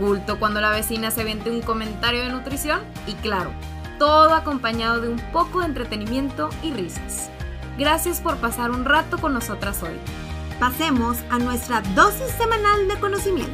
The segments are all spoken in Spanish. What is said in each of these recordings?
culto cuando la vecina se vende un comentario de nutrición y claro, todo acompañado de un poco de entretenimiento y risas. Gracias por pasar un rato con nosotras hoy. Pasemos a nuestra dosis semanal de conocimiento.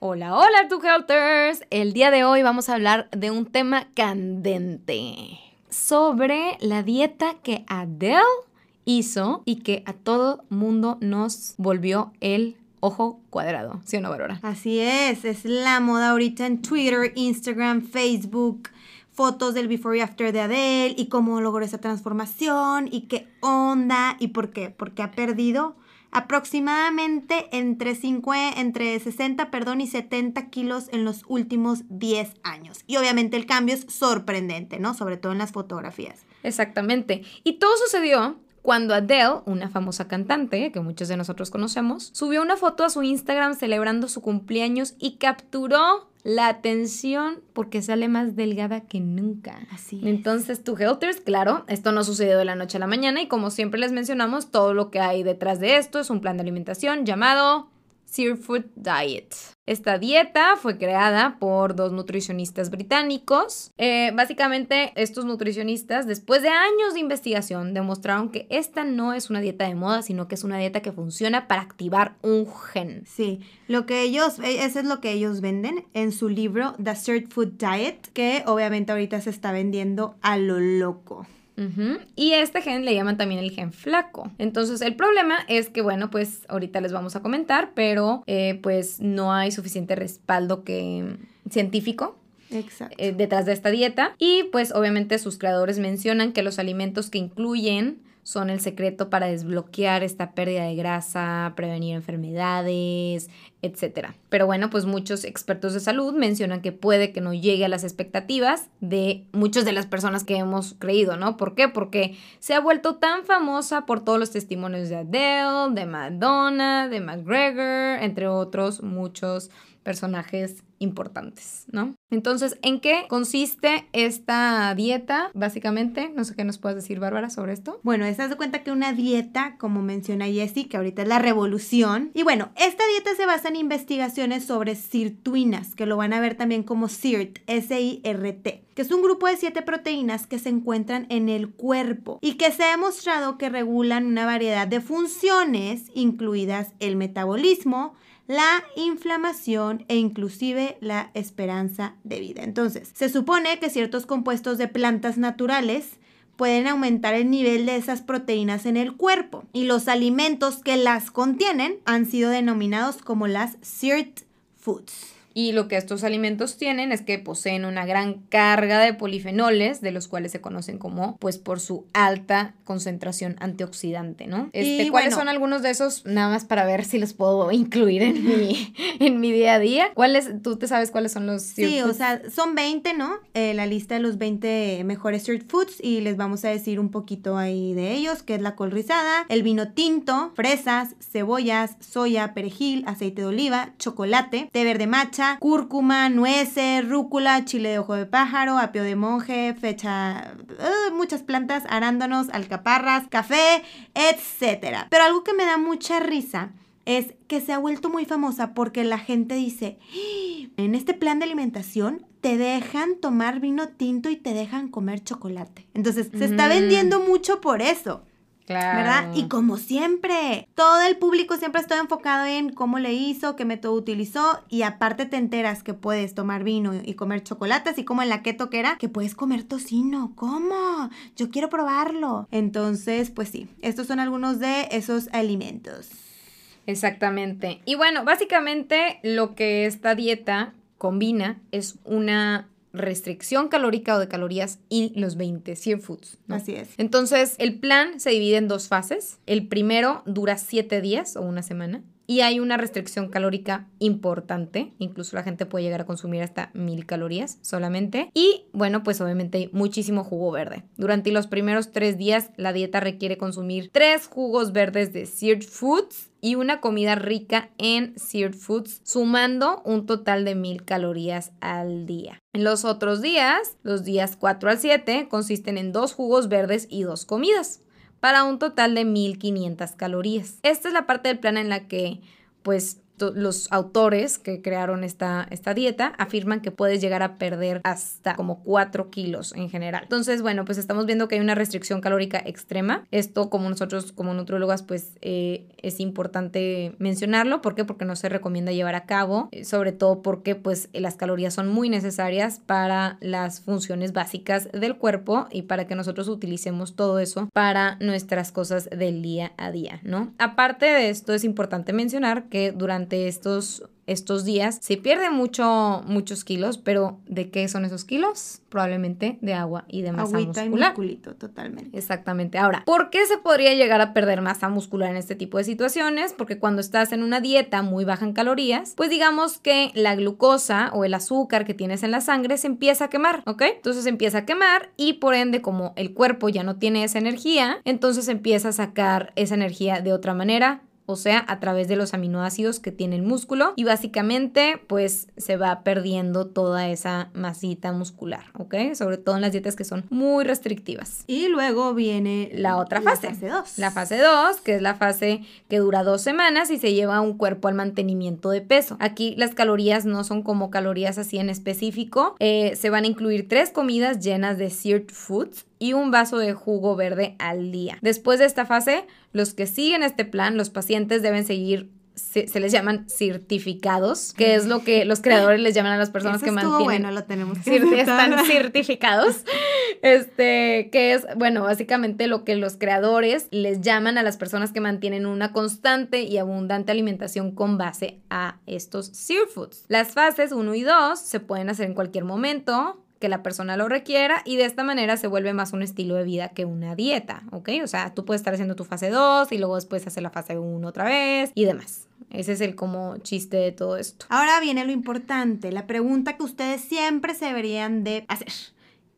Hola, hola, tu Helters. El día de hoy vamos a hablar de un tema candente sobre la dieta que Adele hizo y que a todo mundo nos volvió el ojo cuadrado, ¿sí o no, Bárbara? Así es, es la moda ahorita en Twitter, Instagram, Facebook, fotos del before y after de Adele y cómo logró esa transformación y qué onda y por qué, porque ha perdido aproximadamente entre, 5, entre 60 perdón, y 70 kilos en los últimos 10 años. Y obviamente el cambio es sorprendente, ¿no? Sobre todo en las fotografías. Exactamente. Y todo sucedió cuando Adele, una famosa cantante que muchos de nosotros conocemos, subió una foto a su Instagram celebrando su cumpleaños y capturó la atención porque sale más delgada que nunca. Así. Entonces, tu Helters, claro, esto no sucedió de la noche a la mañana y como siempre les mencionamos, todo lo que hay detrás de esto es un plan de alimentación llamado Seafood Diet. Esta dieta fue creada por dos nutricionistas británicos. Eh, básicamente, estos nutricionistas, después de años de investigación, demostraron que esta no es una dieta de moda, sino que es una dieta que funciona para activar un gen. Sí, lo que ellos, e, eso es lo que ellos venden en su libro The Cert Food Diet, que obviamente ahorita se está vendiendo a lo loco. Y este gen le llaman también el gen flaco. Entonces el problema es que, bueno, pues ahorita les vamos a comentar, pero eh, pues no hay suficiente respaldo que científico eh, detrás de esta dieta. Y pues obviamente sus creadores mencionan que los alimentos que incluyen son el secreto para desbloquear esta pérdida de grasa, prevenir enfermedades, etc. Pero bueno, pues muchos expertos de salud mencionan que puede que no llegue a las expectativas de muchas de las personas que hemos creído, ¿no? ¿Por qué? Porque se ha vuelto tan famosa por todos los testimonios de Adele, de Madonna, de McGregor, entre otros muchos personajes importantes, ¿no? Entonces, ¿en qué consiste esta dieta? Básicamente, no sé qué nos puedes decir, Bárbara, sobre esto. Bueno, estás de cuenta que una dieta, como menciona Jessie, que ahorita es la revolución. Y bueno, esta dieta se basa en investigaciones sobre sirtuinas, que lo van a ver también como SIRT, S-I-R-T, que es un grupo de siete proteínas que se encuentran en el cuerpo y que se ha demostrado que regulan una variedad de funciones, incluidas el metabolismo, la inflamación e inclusive la esperanza de vida. Entonces, se supone que ciertos compuestos de plantas naturales pueden aumentar el nivel de esas proteínas en el cuerpo y los alimentos que las contienen han sido denominados como las CIRT foods. Y lo que estos alimentos tienen es que poseen una gran carga de polifenoles, de los cuales se conocen como, pues, por su alta concentración antioxidante, ¿no? Este, ¿Cuáles son algunos de esos? Nada más para ver si los puedo incluir en mi, en mi día a día. ¿Cuáles, tú te sabes cuáles son los Sí, o sea, son 20, ¿no? Eh, la lista de los 20 mejores street foods y les vamos a decir un poquito ahí de ellos, que es la col rizada, el vino tinto, fresas, cebollas, soya, perejil, aceite de oliva, chocolate, té verde cúrcuma, nueces, rúcula, chile de ojo de pájaro, apio de monje, fecha, uh, muchas plantas, arándanos, alcaparras, café, etc. Pero algo que me da mucha risa es que se ha vuelto muy famosa porque la gente dice, ¡Ah! en este plan de alimentación te dejan tomar vino tinto y te dejan comer chocolate. Entonces, se está vendiendo mucho por eso. ¿Verdad? Y como siempre, todo el público siempre está enfocado en cómo le hizo, qué método utilizó y aparte te enteras que puedes tomar vino y comer chocolate, así como en la keto que era, que puedes comer tocino. ¿Cómo? Yo quiero probarlo. Entonces, pues sí, estos son algunos de esos alimentos. Exactamente. Y bueno, básicamente lo que esta dieta combina es una restricción calórica o de calorías y los 20 Sear Foods. Así es. Entonces, el plan se divide en dos fases. El primero dura 7 días o una semana y hay una restricción calórica importante. Incluso la gente puede llegar a consumir hasta mil calorías solamente. Y bueno, pues obviamente hay muchísimo jugo verde. Durante los primeros tres días, la dieta requiere consumir tres jugos verdes de seared foods y una comida rica en seared foods, sumando un total de mil calorías al día. En los otros días, los días 4 al 7, consisten en dos jugos verdes y dos comidas para un total de 1500 calorías. Esta es la parte del plan en la que pues los autores que crearon esta, esta dieta afirman que puedes llegar a perder hasta como 4 kilos en general. Entonces, bueno, pues estamos viendo que hay una restricción calórica extrema. Esto, como nosotros, como nutrólogas, pues eh, es importante mencionarlo. ¿Por qué? Porque no se recomienda llevar a cabo, eh, sobre todo porque pues las calorías son muy necesarias para las funciones básicas del cuerpo y para que nosotros utilicemos todo eso para nuestras cosas del día a día, ¿no? Aparte de esto, es importante mencionar que durante estos, estos días se pierde mucho, muchos kilos, pero ¿de qué son esos kilos? Probablemente de agua y de masa Agüita muscular. y musculito, totalmente. Exactamente. Ahora, ¿por qué se podría llegar a perder masa muscular en este tipo de situaciones? Porque cuando estás en una dieta muy baja en calorías, pues digamos que la glucosa o el azúcar que tienes en la sangre se empieza a quemar, ¿ok? Entonces se empieza a quemar y por ende como el cuerpo ya no tiene esa energía, entonces empieza a sacar esa energía de otra manera, o sea, a través de los aminoácidos que tiene el músculo y básicamente pues se va perdiendo toda esa masita muscular, ¿ok? Sobre todo en las dietas que son muy restrictivas. Y luego viene La otra fase. La fase 2. La fase 2, que es la fase que dura dos semanas y se lleva un cuerpo al mantenimiento de peso. Aquí las calorías no son como calorías así en específico. Eh, se van a incluir tres comidas llenas de seared foods y un vaso de jugo verde al día. Después de esta fase, los que siguen este plan, los pacientes deben seguir se, se les llaman certificados, que es lo que los creadores les llaman a las personas Eso que mantienen bueno, lo tenemos que están certificados. Este, que es, bueno, básicamente lo que los creadores les llaman a las personas que mantienen una constante y abundante alimentación con base a estos sear foods. Las fases 1 y 2 se pueden hacer en cualquier momento que la persona lo requiera y de esta manera se vuelve más un estilo de vida que una dieta, ¿ok? O sea, tú puedes estar haciendo tu fase 2 y luego después hacer la fase 1 otra vez y demás. Ese es el como chiste de todo esto. Ahora viene lo importante, la pregunta que ustedes siempre se deberían de hacer.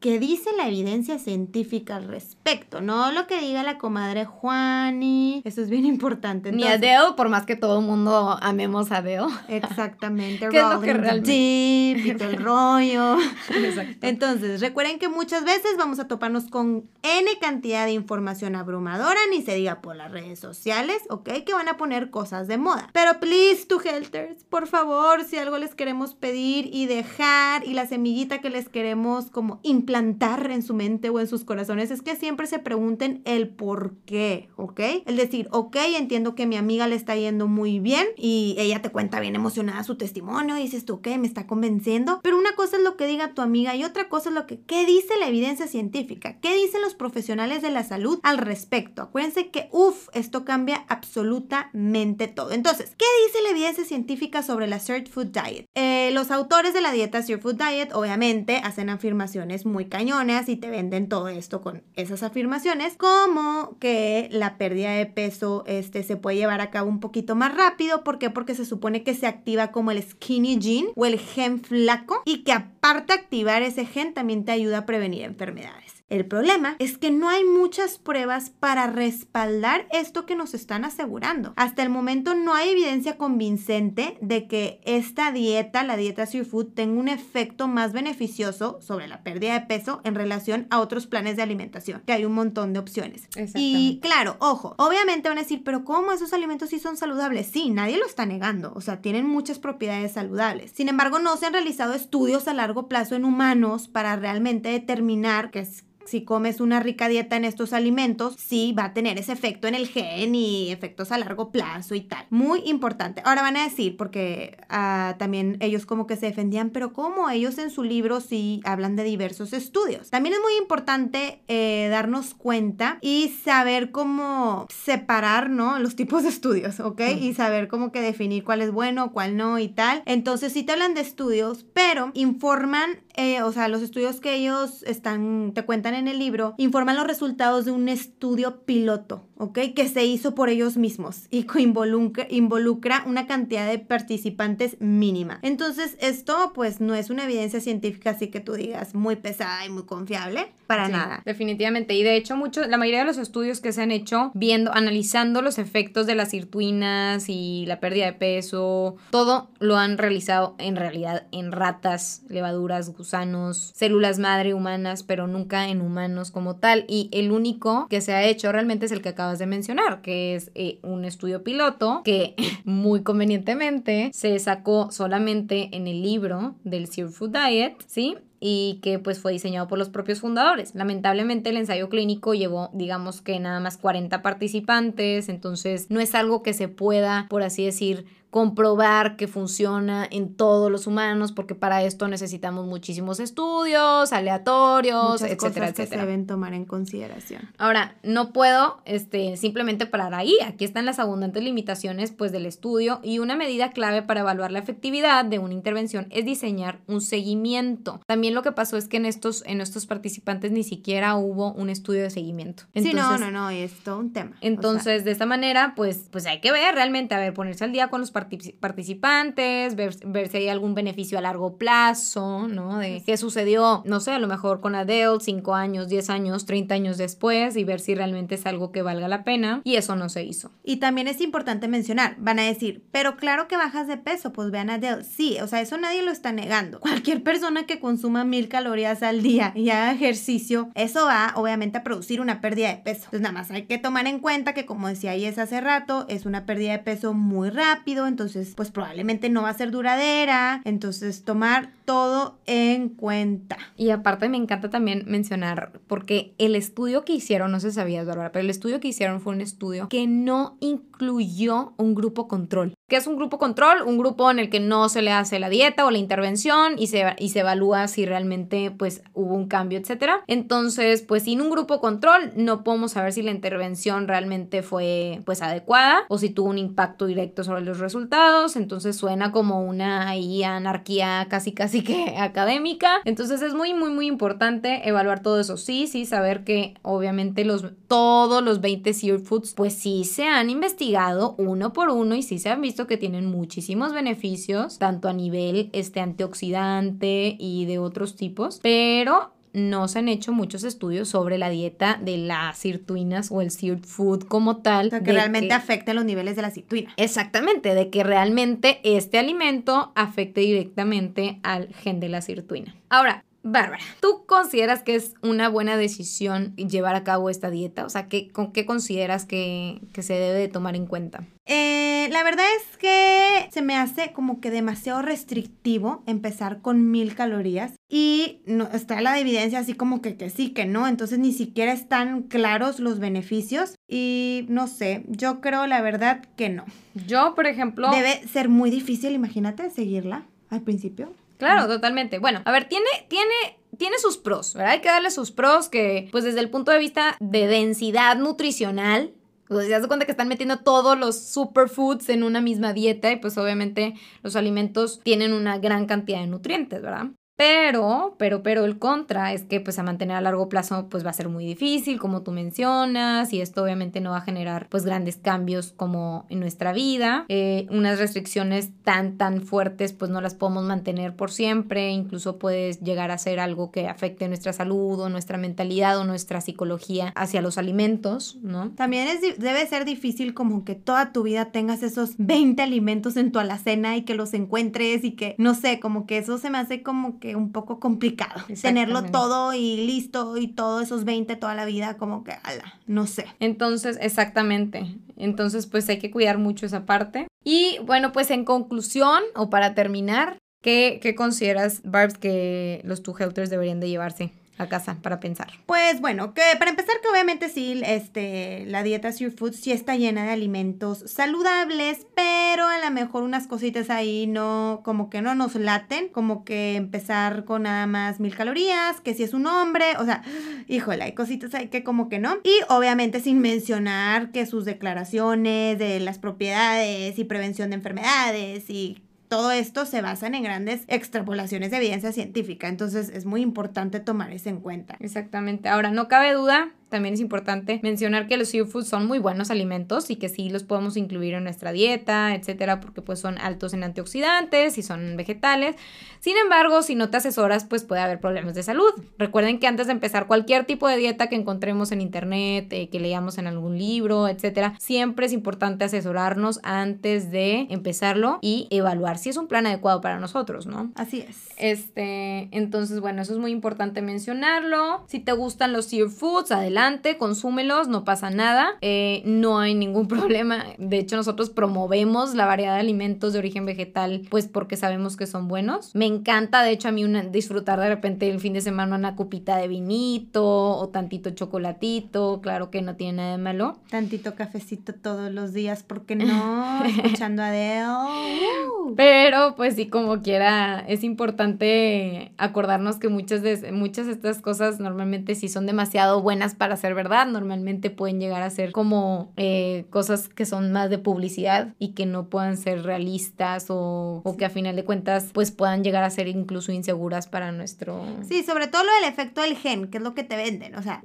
¿Qué dice la evidencia científica al respecto? No lo que diga la comadre Juani. Eso es bien importante. Ni a Entonces- Deo, por más que todo el mundo amemos a Deo. Exactamente. ¿Qué es lo que realmente- deep y todo el rollo. Exacto. Entonces, recuerden que muchas veces vamos a toparnos con N cantidad de información abrumadora, ni se diga por las redes sociales, ¿ok? Que van a poner cosas de moda. Pero please, to helters, por favor, si algo les queremos pedir y dejar y la semillita que les queremos como implantar en su mente o en sus corazones es que siempre se pregunten el por qué, ¿ok? El decir, ok, entiendo que mi amiga le está yendo muy bien y ella te cuenta bien emocionada su testimonio dices tú, ok, me está convenciendo, pero una cosa es lo que diga tu amiga y otra cosa es lo que, ¿qué dice la evidencia científica? ¿Qué dicen los profesionales de la salud al respecto? Acuérdense que, uff, esto cambia absolutamente todo. Entonces, ¿qué dice la evidencia científica sobre la Cert Food Diet? Eh, los autores de la dieta Cert Food Diet obviamente hacen afirmaciones muy cañonas y te venden todo esto con esas afirmaciones, como que la pérdida de peso este, se puede llevar a cabo un poquito más rápido. ¿Por qué? Porque se supone que se activa como el skinny gene o el gen flaco y que aparte de activar ese gen también te ayuda a prevenir enfermedades. El problema es que no hay muchas pruebas para respaldar esto que nos están asegurando. Hasta el momento no hay evidencia convincente de que esta dieta, la dieta Food, tenga un efecto más beneficioso sobre la pérdida de peso en relación a otros planes de alimentación, que hay un montón de opciones. Y claro, ojo, obviamente van a decir, pero ¿cómo esos alimentos sí son saludables? Sí, nadie lo está negando, o sea, tienen muchas propiedades saludables. Sin embargo, no se han realizado estudios a largo plazo en humanos para realmente determinar que es si comes una rica dieta en estos alimentos, sí va a tener ese efecto en el gen y efectos a largo plazo y tal. Muy importante. Ahora van a decir, porque ah, también ellos como que se defendían, pero ¿cómo? Ellos en su libro sí hablan de diversos estudios. También es muy importante eh, darnos cuenta y saber cómo separar, ¿no? Los tipos de estudios, ¿ok? Y saber cómo que definir cuál es bueno, cuál no y tal. Entonces sí te hablan de estudios, pero informan eh, o sea, los estudios que ellos están, te cuentan en el libro, informan los resultados de un estudio piloto, ¿ok? Que se hizo por ellos mismos y involucra, involucra una cantidad de participantes mínima. Entonces, esto pues no es una evidencia científica así que tú digas muy pesada y muy confiable, para nada. Definitivamente. Y de hecho, mucho, la mayoría de los estudios que se han hecho viendo, analizando los efectos de las sirtuinas y la pérdida de peso, todo lo han realizado en realidad en ratas, levaduras, gusanos, células madre humanas, pero nunca en humanos como tal. Y el único que se ha hecho realmente es el que de mencionar, que es eh, un estudio piloto que muy convenientemente se sacó solamente en el libro del Zero Food Diet, ¿sí? y que pues fue diseñado por los propios fundadores. Lamentablemente el ensayo clínico llevó digamos que nada más 40 participantes, entonces no es algo que se pueda, por así decir, comprobar que funciona en todos los humanos, porque para esto necesitamos muchísimos estudios, aleatorios, etcétera, cosas que se deben tomar en consideración. Ahora, no puedo este, simplemente parar ahí. Aquí están las abundantes limitaciones pues, del estudio y una medida clave para evaluar la efectividad de una intervención es diseñar un seguimiento. También lo que pasó es que en estos, en estos participantes ni siquiera hubo un estudio de seguimiento. sí, no, no, no, es todo un tema. Entonces, de esta manera, pues, pues hay que ver realmente, a ver, ponerse al día con los participantes, ver, si hay algún beneficio a largo plazo, ¿no? De qué sucedió, no sé, a lo mejor con Adele, 5 años, 10 años, 30 años después y ver si realmente es algo que valga la pena. Y eso no se hizo. Y también es importante mencionar, van a decir, pero claro que bajas de peso, pues vean a Adele. Sí, o sea, eso nadie lo está negando. Cualquier persona que consuma mil calorías al día y haga ejercicio, eso va obviamente a producir una pérdida de peso. Entonces nada más hay que tomar en cuenta que como decía Yes hace rato, es una pérdida de peso muy rápido, entonces pues probablemente no va a ser duradera, entonces tomar todo en cuenta. Y aparte me encanta también mencionar, porque el estudio que hicieron, no se sabía, Bárbara, pero el estudio que hicieron fue un estudio que no incluyó un grupo control. ¿Qué es un grupo control? Un grupo en el que no se le hace la dieta o la intervención y se, y se evalúa si realmente pues hubo un cambio, etcétera. Entonces, pues sin un grupo control no podemos saber si la intervención realmente fue pues adecuada o si tuvo un impacto directo sobre los resultados. Entonces suena como una ahí anarquía casi casi que académica. Entonces es muy muy muy importante evaluar todo eso. Sí, sí, saber que obviamente los todos los 20 Sear Foods pues sí se han investigado uno por uno y sí se han visto que tienen muchísimos beneficios, tanto a nivel este antioxidante y de otros tipos, pero no se han hecho muchos estudios sobre la dieta de las sirtuinas o el seared food como tal. que realmente afecte los niveles de la sirtuina. Exactamente, de que realmente este alimento afecte directamente al gen de la sirtuina. Ahora, Bárbara, ¿tú consideras que es una buena decisión llevar a cabo esta dieta? O sea, ¿qué, ¿con qué consideras que, se debe de tomar en cuenta? Eh, la verdad es que se me hace como que demasiado restrictivo empezar con mil calorías y no, está la evidencia así como que, que sí, que no, entonces ni siquiera están claros los beneficios y no sé, yo creo la verdad que no. Yo, por ejemplo... Debe ser muy difícil, imagínate, seguirla al principio. Claro, totalmente. Bueno, a ver, tiene, tiene tiene sus pros, ¿verdad? Hay que darle sus pros que, pues desde el punto de vista de densidad nutricional, pues se cuenta que están metiendo todos los superfoods en una misma dieta y pues obviamente los alimentos tienen una gran cantidad de nutrientes, ¿verdad? Pero, pero, pero el contra es que pues a mantener a largo plazo pues va a ser muy difícil, como tú mencionas, y esto obviamente no va a generar pues grandes cambios como en nuestra vida. Eh, unas restricciones tan, tan fuertes pues no las podemos mantener por siempre, incluso puedes llegar a ser algo que afecte nuestra salud o nuestra mentalidad o nuestra psicología hacia los alimentos, ¿no? También es, debe ser difícil como que toda tu vida tengas esos 20 alimentos en tu alacena y que los encuentres y que, no sé, como que eso se me hace como que un poco complicado. Tenerlo todo y listo y todos esos 20 toda la vida, como que, ala, no sé. Entonces, exactamente. Entonces, pues hay que cuidar mucho esa parte. Y bueno, pues en conclusión, o para terminar, ¿qué, qué consideras, Barbs, que los two helters deberían de llevarse? A casa para pensar? Pues bueno, que para empezar que obviamente sí, este, la dieta Your Food sí está llena de alimentos saludables, pero a lo mejor unas cositas ahí no, como que no nos laten, como que empezar con nada más mil calorías, que si es un hombre, o sea, híjole, hay cositas ahí que como que no. Y obviamente sin mencionar que sus declaraciones de las propiedades y prevención de enfermedades y todo esto se basan en grandes extrapolaciones de evidencia científica, entonces es muy importante tomar eso en cuenta. Exactamente. Ahora, no cabe duda también es importante mencionar que los foods son muy buenos alimentos y que sí los podemos incluir en nuestra dieta, etcétera, porque pues son altos en antioxidantes y son vegetales. Sin embargo, si no te asesoras, pues puede haber problemas de salud. Recuerden que antes de empezar cualquier tipo de dieta que encontremos en internet, eh, que leamos en algún libro, etcétera, siempre es importante asesorarnos antes de empezarlo y evaluar si es un plan adecuado para nosotros, ¿no? Así es. Este, entonces, bueno, eso es muy importante mencionarlo. Si te gustan los foods, adelante consúmelos, no pasa nada, eh, no hay ningún problema. De hecho, nosotros promovemos la variedad de alimentos de origen vegetal, pues porque sabemos que son buenos. Me encanta, de hecho, a mí disfrutar de repente el fin de semana una copita de vinito o tantito chocolatito, claro que no tiene nada de malo. Tantito cafecito todos los días, porque no? Escuchando a Deo. Pero, pues sí, como quiera, es importante acordarnos que muchas de, muchas de estas cosas normalmente sí son demasiado buenas para ser verdad, normalmente pueden llegar a ser como eh, cosas que son más de publicidad y que no puedan ser realistas o, o, que a final de cuentas pues puedan llegar a ser incluso inseguras para nuestro... Sí, sobre todo lo del efecto del gen, que es lo que te venden, o sea,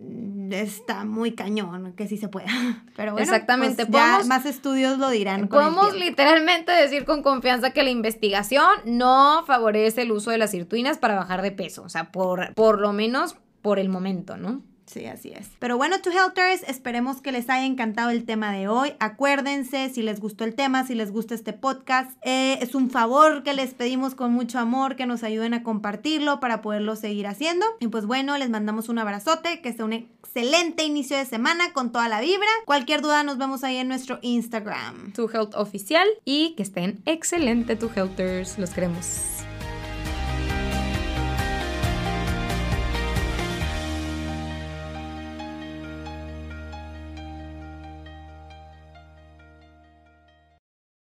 está muy cañón, que sí se pueda. Pero bueno, Exactamente. Pues más estudios lo dirán. Podemos literalmente decir con confianza que la investigación no favorece el uso de las sirtuinas para bajar de peso, o sea, por, por lo menos por el momento, ¿no? Sí, así es. Pero bueno, to Healthers, esperemos que les haya encantado el tema de hoy. Acuérdense, si les gustó el tema, si les gusta este podcast, eh, es un favor que les pedimos con mucho amor que nos ayuden a compartirlo para poderlo seguir haciendo. Y pues bueno, les mandamos un abrazote, que sea un excelente inicio de semana con toda la vibra. Cualquier duda, nos vemos ahí en nuestro Instagram. To Health Oficial y que estén excelente, To Healthers. Los queremos.